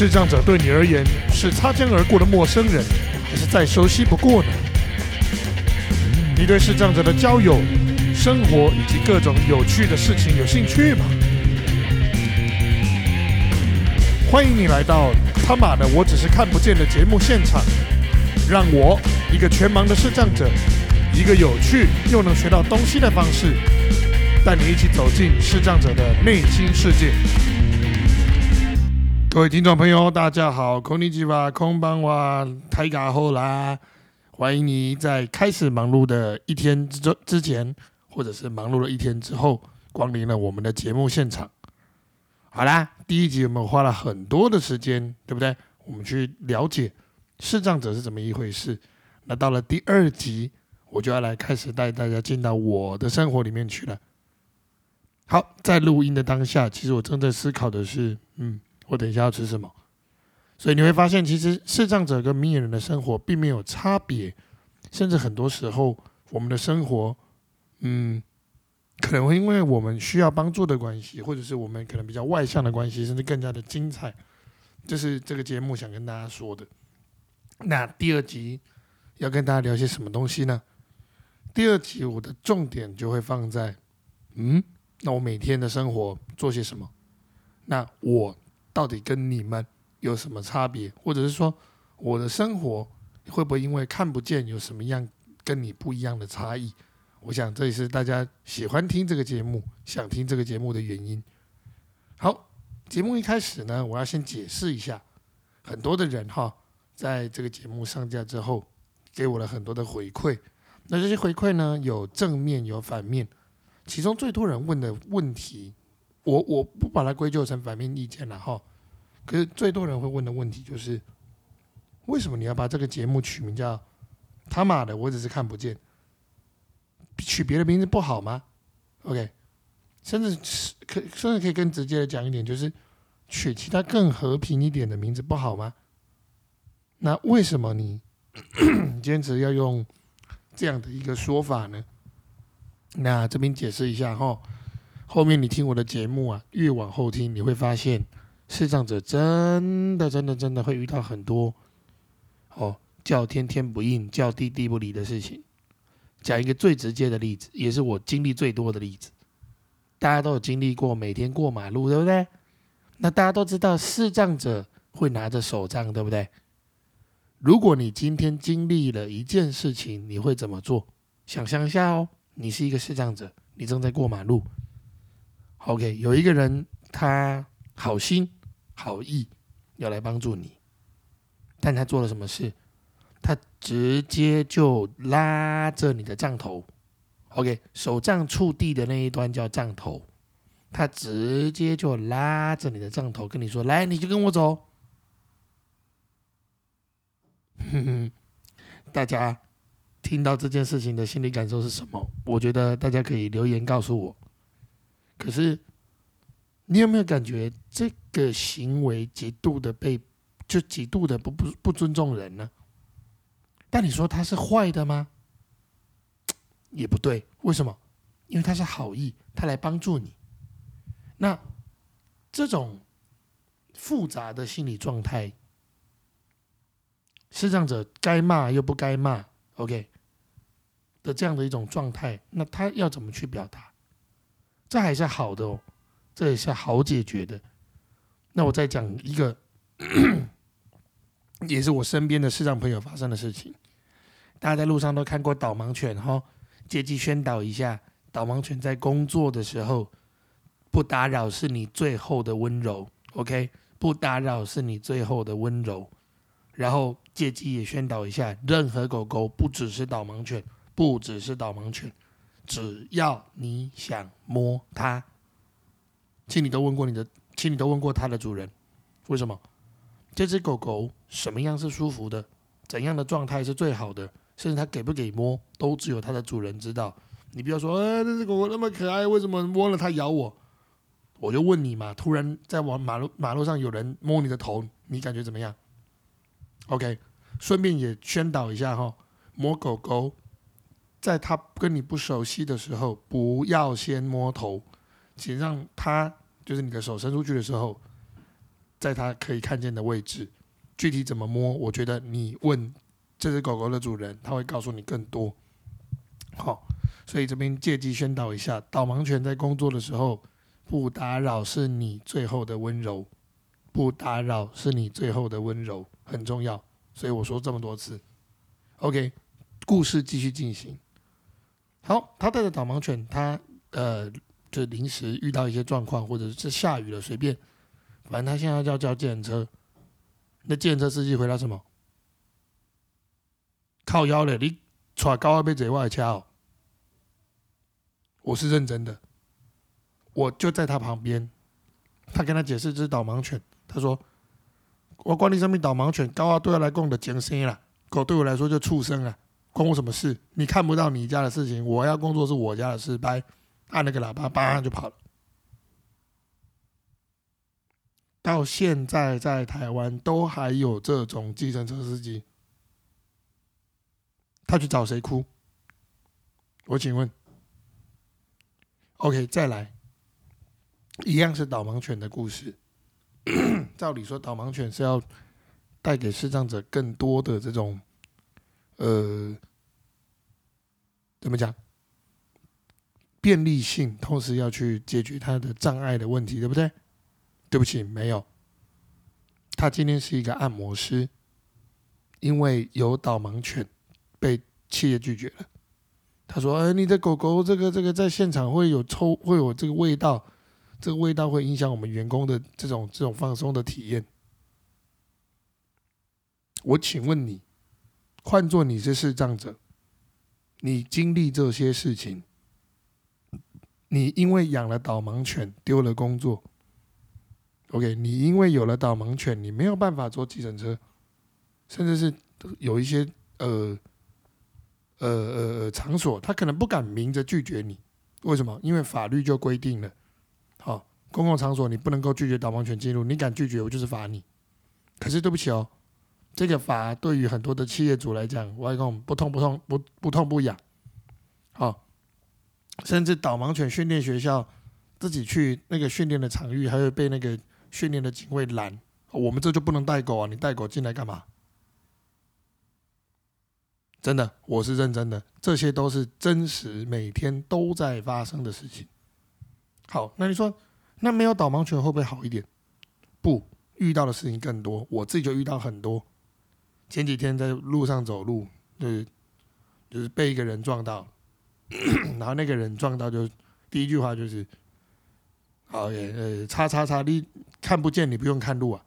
视障者对你而言是擦肩而过的陌生人，还是再熟悉不过呢？你对视障者的交友、生活以及各种有趣的事情有兴趣吗？欢迎你来到他妈的我只是看不见的节目现场，让我一个全盲的视障者，一个有趣又能学到东西的方式，带你一起走进视障者的内心世界。各位听众朋友，大家好，空尼基瓦空邦瓦泰嘎后啦！欢迎你在开始忙碌的一天之之前，或者是忙碌了一天之后，光临了我们的节目现场。好啦，第一集我们花了很多的时间，对不对？我们去了解视障者是怎么一回事。那到了第二集，我就要来开始带大家进到我的生活里面去了。好，在录音的当下，其实我正在思考的是，嗯。我等一下要吃什么？所以你会发现，其实视障者跟明眼人的生活并没有差别，甚至很多时候，我们的生活，嗯，可能会因为我们需要帮助的关系，或者是我们可能比较外向的关系，甚至更加的精彩。这是这个节目想跟大家说的。那第二集要跟大家聊些什么东西呢？第二集我的重点就会放在，嗯，那我每天的生活做些什么？那我。到底跟你们有什么差别，或者是说我的生活会不会因为看不见有什么样跟你不一样的差异？我想这也是大家喜欢听这个节目、想听这个节目的原因。好，节目一开始呢，我要先解释一下，很多的人哈，在这个节目上架之后，给我了很多的回馈。那这些回馈呢，有正面有反面，其中最多人问的问题。我我不把它归咎成反面意见了哈，可是最多人会问的问题就是，为什么你要把这个节目取名叫“他妈的我只是看不见”，取别的名字不好吗？OK，甚至可甚至可以更直接的讲一点，就是取其他更和平一点的名字不好吗？那为什么你 坚持要用这样的一个说法呢？那这边解释一下哈。后面你听我的节目啊，越往后听，你会发现视障者真的、真的、真的会遇到很多哦，叫天天不应，叫地地不理的事情。讲一个最直接的例子，也是我经历最多的例子。大家都有经历过，每天过马路，对不对？那大家都知道视障者会拿着手杖，对不对？如果你今天经历了一件事情，你会怎么做？想象一下哦，你是一个视障者，你正在过马路。OK，有一个人他好心好意要来帮助你，但他做了什么事？他直接就拉着你的杖头，OK，手杖触地的那一端叫杖头，他直接就拉着你的杖头跟你说：“来，你就跟我走。”哼哼，大家听到这件事情的心理感受是什么？我觉得大家可以留言告诉我。可是，你有没有感觉这个行为极度的被，就极度的不不不尊重人呢？但你说他是坏的吗？也不对，为什么？因为他是好意，他来帮助你。那这种复杂的心理状态，视障者该骂又不该骂，OK 的这样的一种状态，那他要怎么去表达？这还是好的哦，这也是好解决的。那我再讲一个，也是我身边的视障朋友发生的事情。大家在路上都看过导盲犬哈，借机宣导一下：导盲犬在工作的时候不打扰是你最后的温柔，OK？不打扰是你最后的温柔。然后借机也宣导一下：任何狗狗，不只是导盲犬，不只是导盲犬。只要你想摸它，请你都问过你的，请你都问过它的主人，为什么这只狗狗什么样是舒服的，怎样的状态是最好的，甚至它给不给摸，都只有它的主人知道。你不要说，呃，这只狗狗那么可爱，为什么摸了它咬我？我就问你嘛，突然在往马路马路上有人摸你的头，你感觉怎么样？OK，顺便也宣导一下哈，摸狗狗。在他跟你不熟悉的时候，不要先摸头，请让他就是你的手伸出去的时候，在它可以看见的位置。具体怎么摸，我觉得你问这只狗狗的主人，他会告诉你更多。好，所以这边借机宣导一下，导盲犬在工作的时候不打扰是你最后的温柔，不打扰是你最后的温柔，很重要。所以我说这么多次。OK，故事继续进行。好，他带着导盲犬，他呃，就临时遇到一些状况，或者是下雨了，随便，反正他现在要叫计程车。那计程车司机回答什么？靠腰嘞，你踹高二被贼外敲。我是认真的，我就在他旁边。他跟他解释这是导盲犬，他说：“我管你什么导盲犬，高二对我来讲的精神啦，狗对我来说就畜生啊，关我什么事？你看不到你家的事情，我要工作是我家的事。”拜，按那个喇叭，叭就跑了。到现在，在台湾都还有这种计程车司机，他去找谁哭？我请问，OK，再来，一样是导盲犬的故事。照理说，导盲犬是要带给视障者更多的这种，呃，怎么讲？便利性，同时要去解决他的障碍的问题，对不对？对不起，没有。他今天是一个按摩师，因为有导盲犬，被企业拒绝了。他说：“哎，你的狗狗这个这个在现场会有抽，会有这个味道，这个味道会影响我们员工的这种这种放松的体验。”我请问你，换做你是视障者，你经历这些事情，你因为养了导盲犬丢了工作。OK，你因为有了导盲犬，你没有办法坐计程车，甚至是有一些呃呃呃场所，他可能不敢明着拒绝你。为什么？因为法律就规定了，好，公共场所你不能够拒绝导盲犬进入，你敢拒绝，我就是罚你。可是对不起哦，这个法对于很多的企业主来讲，我讲不痛不痛不不痛不痒，好，甚至导盲犬训练学校自己去那个训练的场域，还会被那个。训练的警卫拦，我们这就不能带狗啊！你带狗进来干嘛？真的，我是认真的，这些都是真实，每天都在发生的事情。好，那你说，那没有导盲犬会不会好一点？不，遇到的事情更多，我自己就遇到很多。前几天在路上走路，就是就是被一个人撞到，然后那个人撞到就第一句话就是。好耶，呃，叉叉叉，你看不见，你不用看路啊。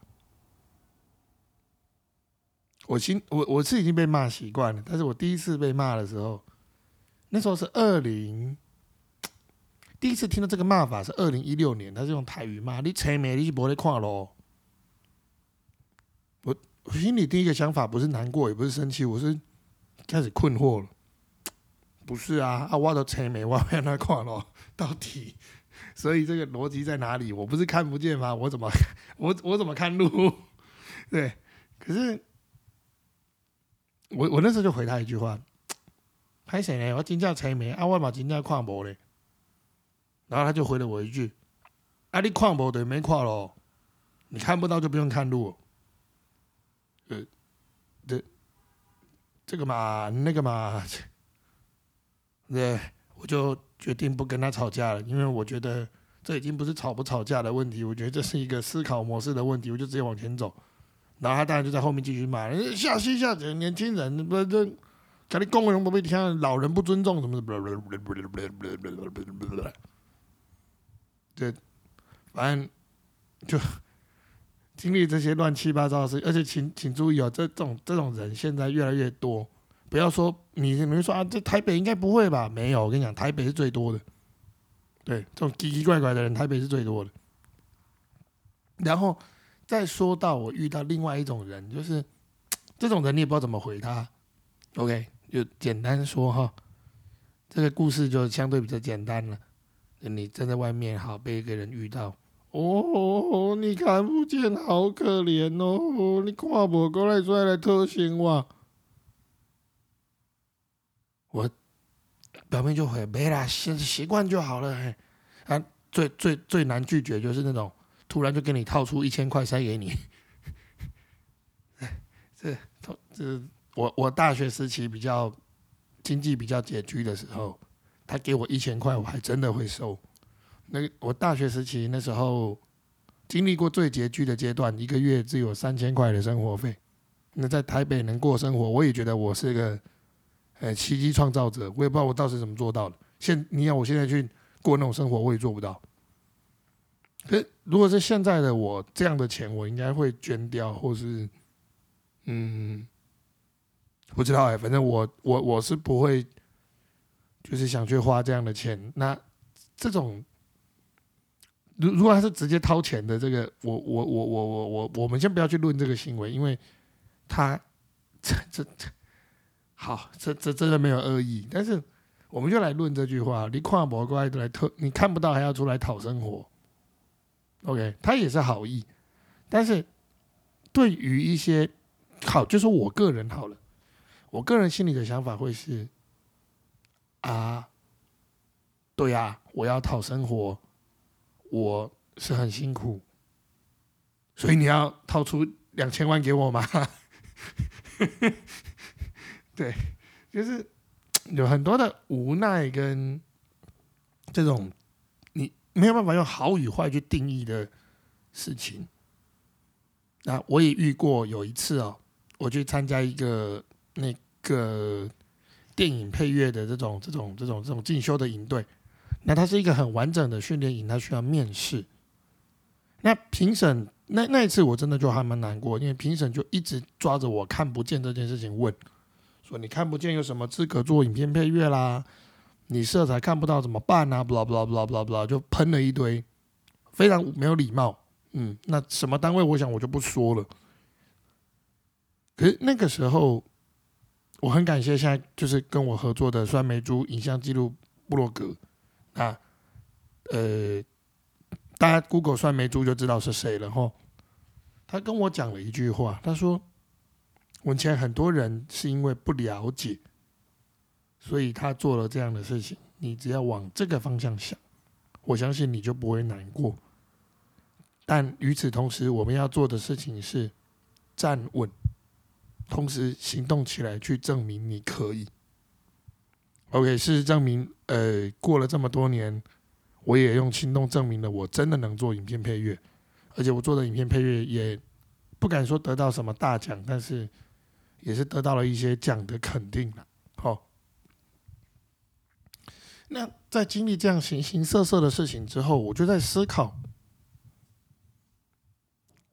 我心，我我是已经被骂习惯了，但是我第一次被骂的时候，那时候是二零，第一次听到这个骂法是二零一六年，他是用台语骂你，车没你是不会看咯。我心里第一个想法不是难过，也不是生气，我是 开始困惑了。不是啊，啊，我都车没，我要那看咯，到底。所以这个逻辑在哪里？我不是看不见吗？我怎么 我我怎么看路？对，可是我我那时候就回他一句话：，拍谁呢？我金价才没啊，我嘛金价看无嘞。然后他就回了我一句：，啊，你看无对，没看咯，你看不到就不用看路。呃，这这个嘛，那个嘛，对，我就。决定不跟他吵架了，因为我觉得这已经不是吵不吵架的问题，我觉得这是一个思考模式的问题，我就直接往前走。然后他当然就在后面继续骂，下西下子年轻人不这，跟你公人不被听，老人不尊重什么的，这反正就经历这些乱七八糟的事，而且请请注意哦，这种这种人现在越来越多。不要说你，你们说啊，这台北应该不会吧？没有，我跟你讲，台北是最多的。对，这种奇奇怪怪的人，台北是最多的。然后再说到我遇到另外一种人，就是 这种人，你也不知道怎么回他。OK，就简单说哈，这个故事就相对比较简单了。你站在外面，好被一个人遇到，哦，你看不见，好可怜哦，你看不过来，出来偷腥我。我表面就会没啦，习习惯就好了。哎，啊，最最最难拒绝就是那种突然就给你套出一千块塞给你。这这我我大学时期比较经济比较拮据的时候，他给我一千块，我还真的会收。那我大学时期那时候经历过最拮据的阶段，一个月只有三千块的生活费。那在台北能过生活，我也觉得我是一个呃奇迹创造者。我也不知道我到时怎么做到的。现你要我现在去过那种生活，我也做不到。可如果是现在的我这样的钱，我应该会捐掉，或是嗯，不知道哎，反正我我我是不会，就是想去花这样的钱。那这种，如如果他是直接掏钱的，这个我我我我我我我们先不要去论这个行为，因为他这这这好，这这真的没有恶意。但是我们就来论这句话：你跨博过来都来特，你看不到还要出来讨生活。OK，他也是好意，但是对于一些好，就是我个人好了，我个人心里的想法会是啊，对呀，我要讨生活，我是很辛苦，所以你要掏出两千万给我吗？对，就是有很多的无奈跟这种你。没有办法用好与坏去定义的事情。那我也遇过有一次哦，我去参加一个那个电影配乐的这种这种这种这种进修的营队。那它是一个很完整的训练营，它需要面试。那评审那那一次我真的就还蛮难过，因为评审就一直抓着我看不见这件事情问，说你看不见有什么资格做影片配乐啦？你色彩看不到怎么办呢？不啦不啦不啦不啦不啦，就喷了一堆，非常没有礼貌。嗯，那什么单位？我想我就不说了。可是那个时候，我很感谢现在就是跟我合作的酸梅猪影像记录部落格啊，呃，大家 Google 酸梅猪就知道是谁了哈。他跟我讲了一句话，他说：“文前很多人是因为不了解。”所以他做了这样的事情，你只要往这个方向想，我相信你就不会难过。但与此同时，我们要做的事情是站稳，同时行动起来，去证明你可以。OK，事实证明，呃，过了这么多年，我也用行动证明了我真的能做影片配乐，而且我做的影片配乐也不敢说得到什么大奖，但是也是得到了一些奖的肯定了。好。那在经历这样形形色色的事情之后，我就在思考，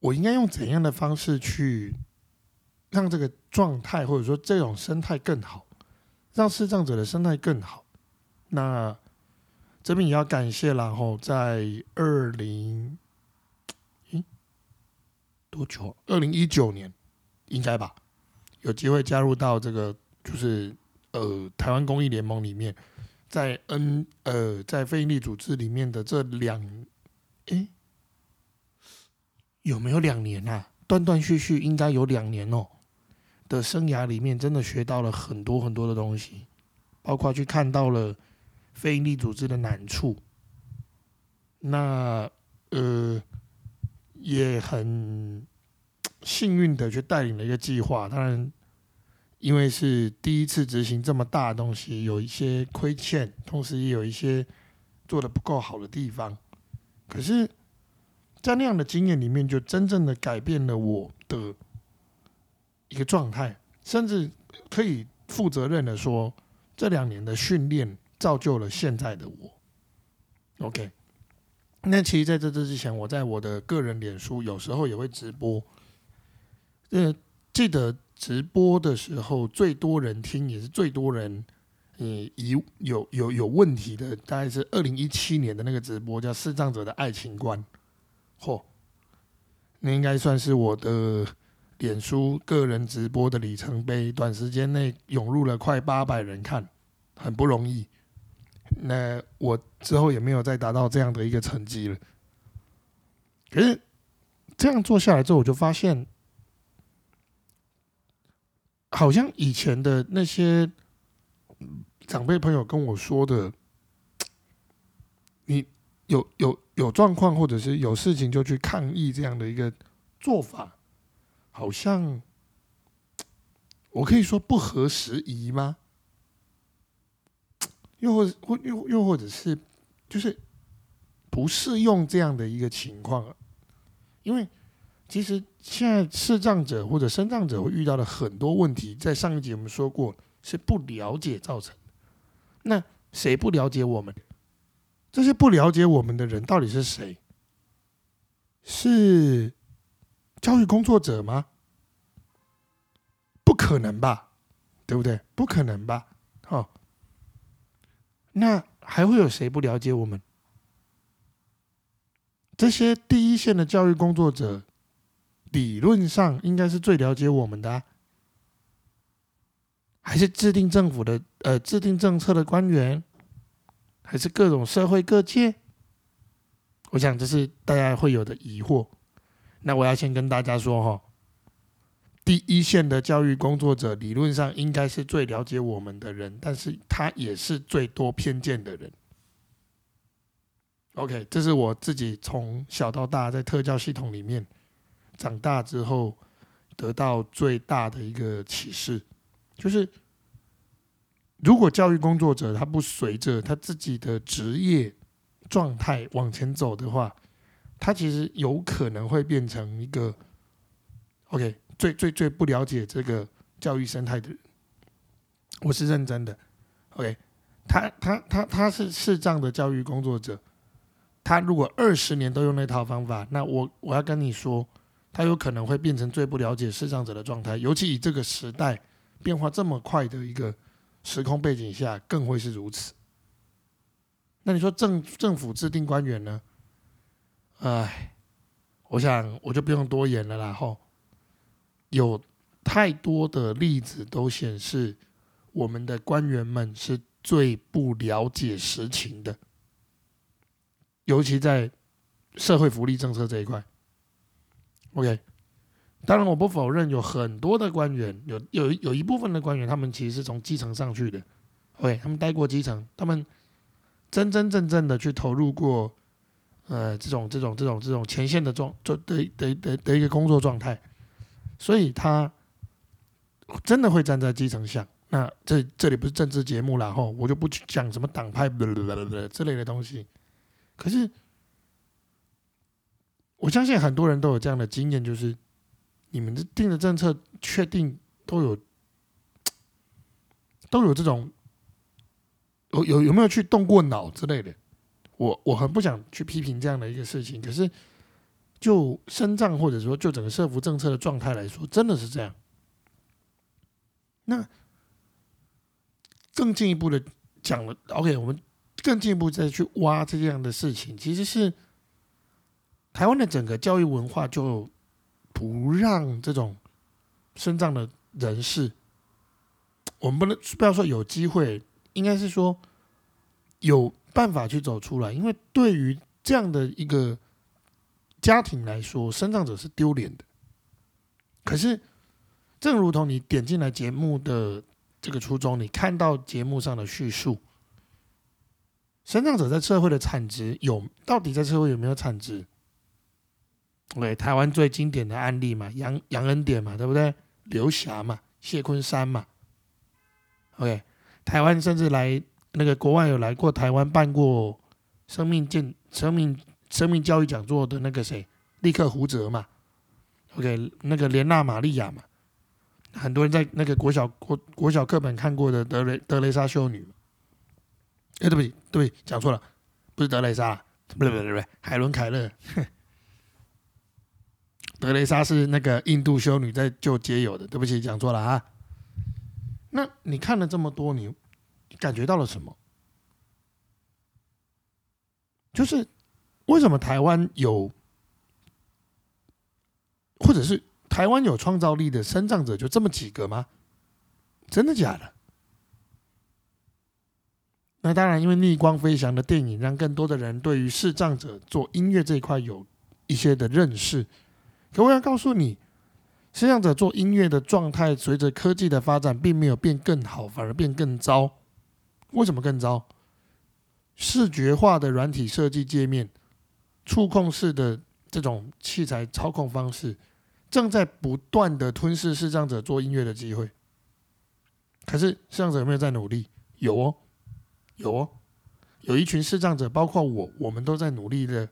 我应该用怎样的方式去让这个状态或者说这种生态更好，让视障者的生态更好。那这边也要感谢，然后在二零，嗯，多久？二零一九年应该吧，有机会加入到这个就是呃台湾公益联盟里面。在 N 呃，在非营利组织里面的这两，诶，有没有两年啊？断断续续应该有两年哦。的生涯里面，真的学到了很多很多的东西，包括去看到了非营利组织的难处。那呃，也很幸运的去带领了一个计划，当然。因为是第一次执行这么大的东西，有一些亏欠，同时也有一些做的不够好的地方。可是，在那样的经验里面，就真正的改变了我的一个状态，甚至可以负责任的说，这两年的训练造就了现在的我。OK，那其实在这之前，我在我的个人脸书有时候也会直播，呃，记得。直播的时候最多人听，也是最多人，嗯，有有有有问题的，大概是二零一七年的那个直播，叫《视障者的爱情观》。嚯，那应该算是我的脸书个人直播的里程碑，短时间内涌入了快八百人看，很不容易。那我之后也没有再达到这样的一个成绩了。可是这样做下来之后，我就发现。好像以前的那些长辈朋友跟我说的，你有有有状况或者是有事情就去抗议这样的一个做法，好像我可以说不合时宜吗？又或或又又或者是就是不适用这样的一个情况，因为其实现在视障者或者身障者会遇到的很多问题，在上一集我们说过是不了解造成。那谁不了解我们？这些不了解我们的人到底是谁？是教育工作者吗？不可能吧，对不对？不可能吧？哦，那还会有谁不了解我们？这些第一线的教育工作者，理论上应该是最了解我们的，还是制定政府的呃制定政策的官员？还是各种社会各界，我想这是大家会有的疑惑。那我要先跟大家说哈，第一线的教育工作者理论上应该是最了解我们的人，但是他也是最多偏见的人。OK，这是我自己从小到大在特教系统里面长大之后得到最大的一个启示，就是。如果教育工作者他不随着他自己的职业状态往前走的话，他其实有可能会变成一个 OK 最最最不了解这个教育生态的人。我是认真的，OK，他他他他是视障的教育工作者，他如果二十年都用那套方法，那我我要跟你说，他有可能会变成最不了解视障者的状态，尤其以这个时代变化这么快的一个。时空背景下更会是如此。那你说政政府制定官员呢？哎，我想我就不用多言了啦。后有太多的例子都显示，我们的官员们是最不了解实情的，尤其在社会福利政策这一块。OK。当然，我不否认有很多的官员，有有有一部分的官员，他们其实是从基层上去的，OK，他们待过基层，他们真真正正的去投入过，呃，这种这种这种这种前线的状，就的的的的一个工作状态，所以他真的会站在基层想。那这这里不是政治节目然后我就不去讲什么党派 之类的东西。可是我相信很多人都有这样的经验，就是。你们定的政策确定都有都有这种有有有没有去动过脑之类的？我我很不想去批评这样的一个事情，可是就身障或者说就整个社福政策的状态来说，真的是这样。那更进一步的讲了，OK，我们更进一步再去挖这样的事情，其实是台湾的整个教育文化就。不让这种深藏的人士，我们不能不要说有机会，应该是说有办法去走出来。因为对于这样的一个家庭来说，身障者是丢脸的。可是，正如同你点进来节目的这个初衷，你看到节目上的叙述，身障者在社会的产值有到底在社会有没有产值？对，台湾最经典的案例嘛，杨杨恩典嘛，对不对？刘霞嘛，谢坤山嘛。OK，台湾甚至来那个国外有来过台湾办过生命健生命生命教育讲座的那个谁，立刻胡哲嘛。OK，那个莲娜玛利亚嘛，很多人在那个国小国国小课本看过的德雷德雷莎修女。哎，对不起，对不起，讲错了，不是德雷莎，不对不对不对，海伦凯勒。德雷莎是那个印度修女在救街友的，对不起，讲错了啊。那你看了这么多，你感觉到了什么？就是为什么台湾有，或者是台湾有创造力的生障者就这么几个吗？真的假的？那当然，因为逆光飞翔的电影，让更多的人对于视障者做音乐这一块有一些的认识。可我要告诉你，摄像者做音乐的状态，随着科技的发展，并没有变更好，反而变更糟。为什么更糟？视觉化的软体设计界面、触控式的这种器材操控方式，正在不断的吞噬视障者做音乐的机会。可是视障者有没有在努力？有哦，有哦，有一群视障者，包括我，我们都在努力的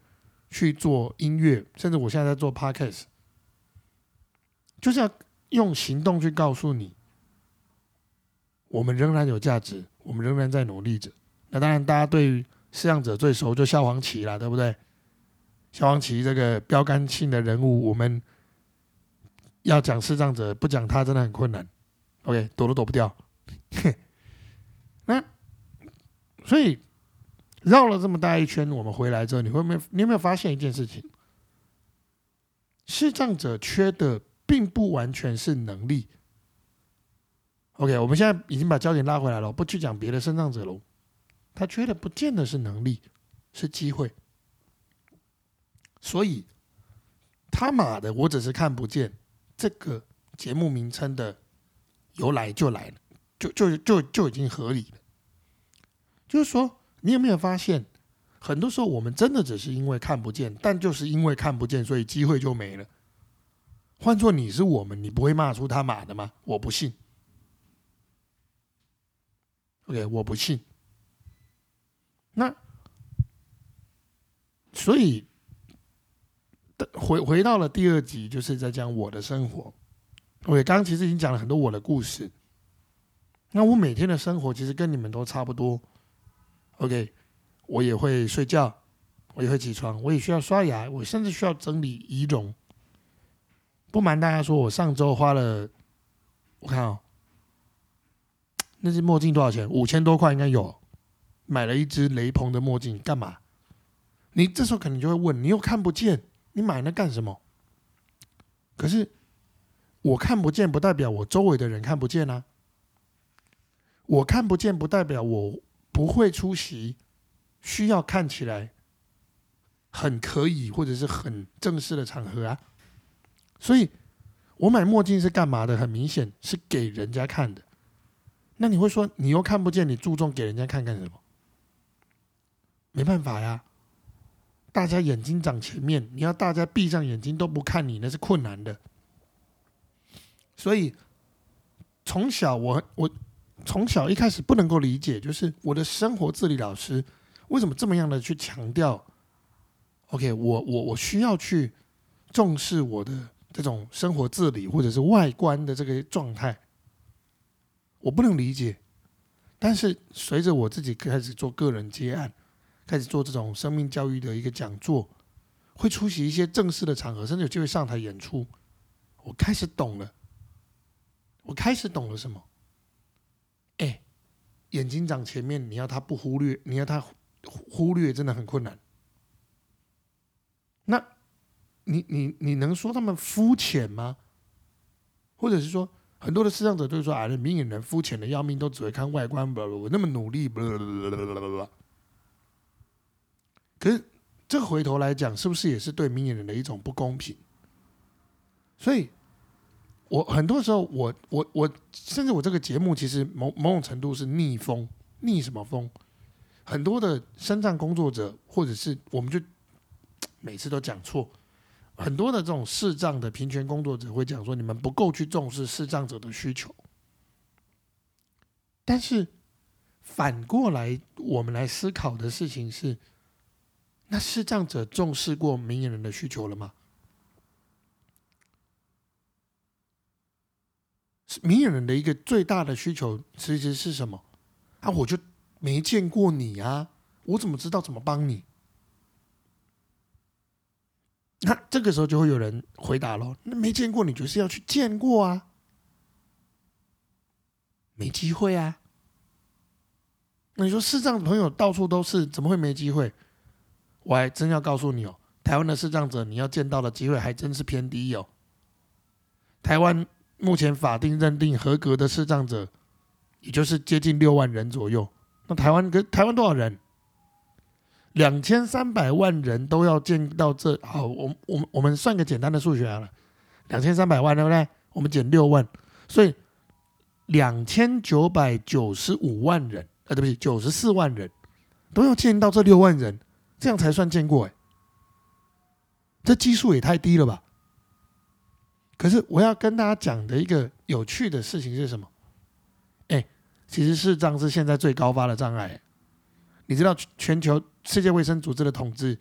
去做音乐，甚至我现在在做 podcast，就是要用行动去告诉你，我们仍然有价值，我们仍然在努力着。那当然，大家对于视障者最熟就萧煌奇了，对不对？萧煌奇这个标杆性的人物，我们要讲视障者，不讲他真的很困难。OK，躲都躲不掉。那所以绕了这么大一圈，我们回来之后，你会没有？你有没有发现一件事情？视障者缺的并不完全是能力。OK，我们现在已经把焦点拉回来了，不去讲别的身障者喽。他缺的不见得是能力，是机会。所以他妈的，我只是看不见这个节目名称的由来就来了，就就就就已经合理了。就是说，你有没有发现，很多时候我们真的只是因为看不见，但就是因为看不见，所以机会就没了。换做你是我们，你不会骂出他妈的吗？我不信。OK，我不信。那，所以，回回到了第二集，就是在讲我的生活。我刚刚其实已经讲了很多我的故事。那我每天的生活其实跟你们都差不多。OK，我也会睡觉，我也会起床，我也需要刷牙，我甚至需要整理仪容。不瞒大家说，我上周花了，我看哦，那只墨镜多少钱？五千多块应该有。买了一只雷朋的墨镜干嘛？你这时候可能就会问：你又看不见，你买那干什么？可是我看不见，不代表我周围的人看不见啊。我看不见，不代表我不会出席需要看起来很可以或者是很正式的场合啊。所以，我买墨镜是干嘛的？很明显是给人家看的。那你会说，你又看不见，你注重给人家看干什么？没办法呀，大家眼睛长前面，你要大家闭上眼睛都不看你，那是困难的。所以从小我我从小一开始不能够理解，就是我的生活自理老师为什么这么样的去强调？OK，我我我需要去重视我的这种生活自理或者是外观的这个状态，我不能理解。但是随着我自己开始做个人接案。开始做这种生命教育的一个讲座，会出席一些正式的场合，甚至有机会上台演出。我开始懂了，我开始懂了什么？哎，眼睛长前面，你要他不忽略，你要他忽略，真的很困难。那，你你你能说他们肤浅吗？或者是说，很多的视障者都说啊，明眼人肤浅的要命，都只会看外观，不不不，那么努力，不不不不不不。可是，这个回头来讲，是不是也是对明眼人的一种不公平？所以，我很多时候，我我我，甚至我这个节目，其实某某种程度是逆风，逆什么风？很多的身障工作者，或者是我们就每次都讲错，很多的这种视障的平权工作者会讲说，你们不够去重视视障者的需求。但是反过来，我们来思考的事情是。那视障者重视过明眼人的需求了吗？明眼人的一个最大的需求其实是什么？啊，我就没见过你啊，我怎么知道怎么帮你？那这个时候就会有人回答喽：那没见过你，就是要去见过啊，没机会啊。那你说视障朋友到处都是，怎么会没机会？我还真要告诉你哦，台湾的视障者你要见到的机会还真是偏低哦。台湾目前法定认定合格的视障者，也就是接近六万人左右。那台湾跟台湾多少人？两千三百万人都要见到这好，我我们我们算个简单的数学好了，两千三百万对不对？我们减六万，所以两千九百九十五万人，呃，对不起，九十四万人。都要见到这六万人，这样才算见过哎。这基数也太低了吧？可是我要跟大家讲的一个有趣的事情是什么？哎，其实视障是现在最高发的障碍。你知道全球世界卫生组织的统计，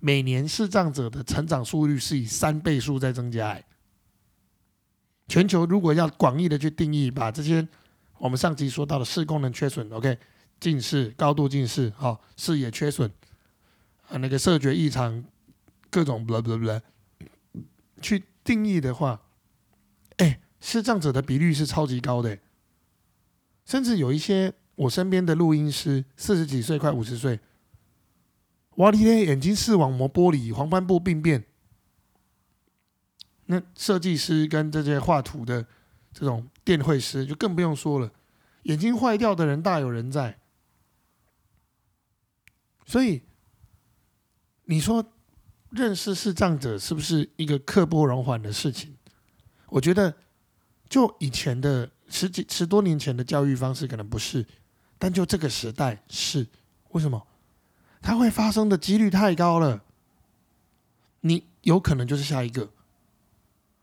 每年视障者的成长速率是以三倍数在增加。哎全球如果要广义的去定义，把这些我们上集说到的视功能缺损，OK，近视、高度近视、哈视野缺损啊，那个视觉异常，各种不不不，去定义的话，哎，视障者的比率是超级高的，甚至有一些我身边的录音师，四十几岁快五十岁，哇哩嘞，眼睛视网膜剥离，黄斑部病变。那设计师跟这些画图的这种电绘师就更不用说了，眼睛坏掉的人大有人在。所以你说认识视障者是不是一个刻不容缓的事情？我觉得就以前的十几十多年前的教育方式可能不是，但就这个时代是。为什么？它会发生的几率太高了，你有可能就是下一个。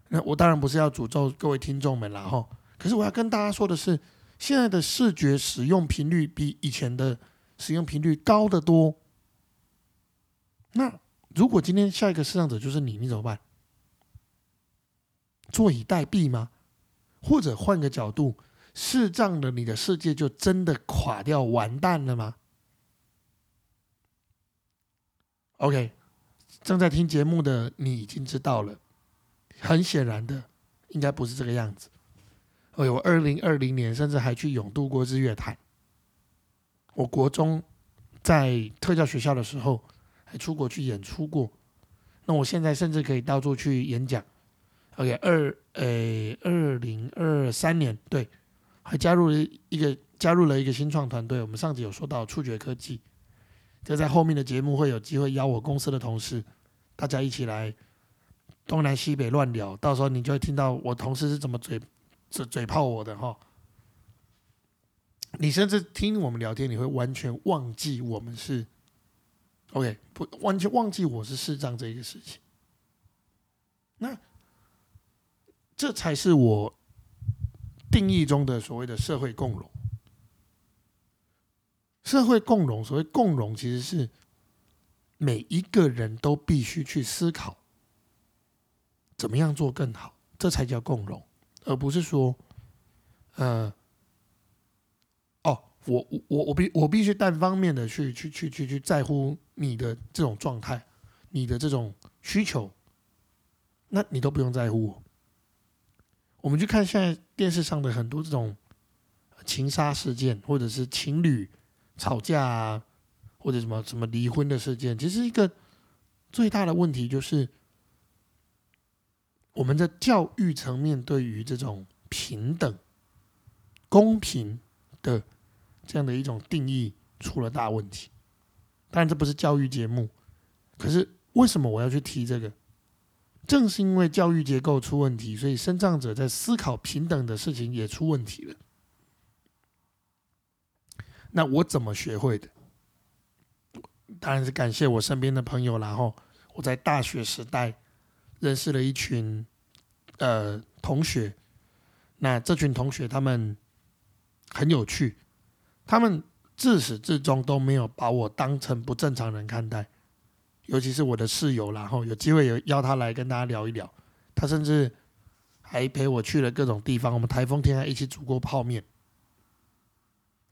那我当然不是要诅咒各位听众们了哈，可是我要跟大家说的是，现在的视觉使用频率比以前的使用频率高得多。那如果今天下一个视障者就是你，你怎么办？坐以待毙吗？或者换个角度，视障的你的世界就真的垮掉完蛋了吗？OK，正在听节目的你已经知道了。很显然的，应该不是这个样子。哎我二零二零年甚至还去勇渡过日月潭。我国中在特教学校的时候，还出国去演出过。那我现在甚至可以到处去演讲。OK，二诶，二零二三年对，还加入了一个加入了一个新创团队。我们上集有说到触觉科技，这在后面的节目会有机会邀我公司的同事，大家一起来。东南西北乱聊，到时候你就会听到我同事是怎么嘴嘴嘴炮我的哈。你甚至听我们聊天，你会完全忘记我们是 OK，不完全忘记我是视障这一个事情。那这才是我定义中的所谓的社会共荣。社会共荣，所谓共荣，其实是每一个人都必须去思考。怎么样做更好？这才叫共荣，而不是说，呃，哦，我我我必我必须单方面的去去去去去在乎你的这种状态，你的这种需求，那你都不用在乎我。我们去看现在电视上的很多这种情杀事件，或者是情侣吵架啊，或者什么什么离婚的事件，其实一个最大的问题就是。我们的教育层面对于这种平等、公平的这样的一种定义出了大问题。当然，这不是教育节目，可是为什么我要去提这个？正是因为教育结构出问题，所以生长者在思考平等的事情也出问题了。那我怎么学会的？当然是感谢我身边的朋友，然后我在大学时代。认识了一群呃同学，那这群同学他们很有趣，他们自始至终都没有把我当成不正常人看待，尤其是我的室友，然后有机会有邀他来跟大家聊一聊，他甚至还陪我去了各种地方，我们台风天还一起煮过泡面。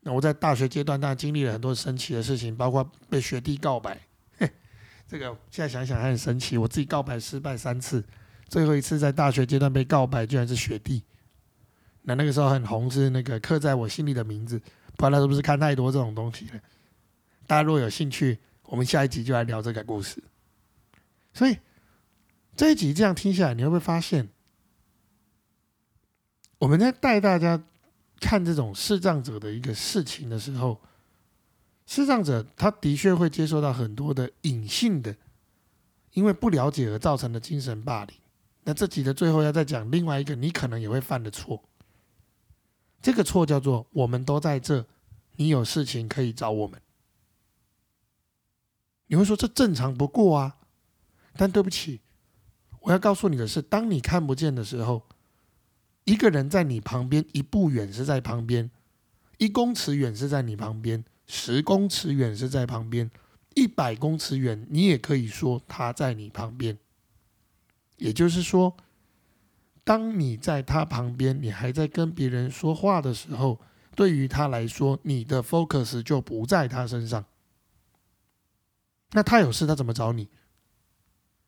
那我在大学阶段当然经历了很多神奇的事情，包括被学弟告白。嘿 这个现在想想还很神奇，我自己告白失败三次，最后一次在大学阶段被告白，居然是学弟。那那个时候很红，是那个刻在我心里的名字。不知道是不是看太多这种东西了？大家如果有兴趣，我们下一集就来聊这个故事。所以这一集这样听下来，你会不会发现，我们在带大家看这种视障者的一个事情的时候？视障者，他的确会接受到很多的隐性的，因为不了解而造成的精神霸凌。那这集的最后要再讲另外一个你可能也会犯的错，这个错叫做我们都在这，你有事情可以找我们。你会说这正常不过啊。但对不起，我要告诉你的是，当你看不见的时候，一个人在你旁边一步远是在旁边，一公尺远是在你旁边，十公尺远是在旁边，一百公尺远你也可以说他在你旁边。也就是说，当你在他旁边，你还在跟别人说话的时候，对于他来说，你的 focus 就不在他身上。那他有事，他怎么找你？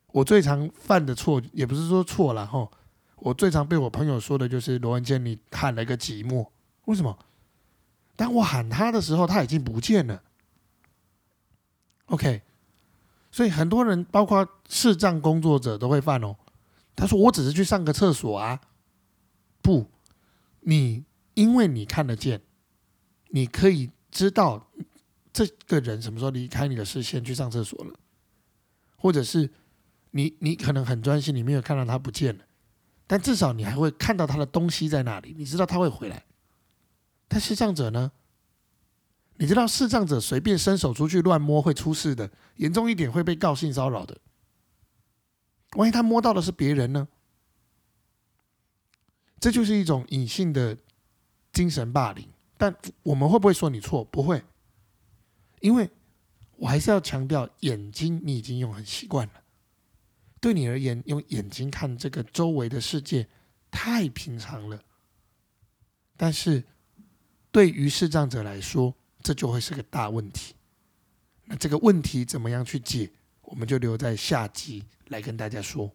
我最常犯的错，也不是说错了哈。我最常被我朋友说的就是罗文坚，你喊了个寂寞，为什么？当我喊他的时候，他已经不见了。OK，所以很多人，包括视障工作者，都会犯哦。他说：“我只是去上个厕所啊。”不，你因为你看得见，你可以知道这个人什么时候离开你的视线去上厕所了，或者是你你可能很专心，你没有看到他不见了，但至少你还会看到他的东西在那里，你知道他会回来。但视障者呢？你知道视障者随便伸手出去乱摸会出事的，严重一点会被告性骚扰的。万一他摸到的是别人呢？这就是一种隐性的精神霸凌。但我们会不会说你错？不会，因为我还是要强调，眼睛你已经用很习惯了。对你而言，用眼睛看这个周围的世界太平常了。但是对于视障者来说，这就会是个大问题。那这个问题怎么样去解？我们就留在下集来跟大家说。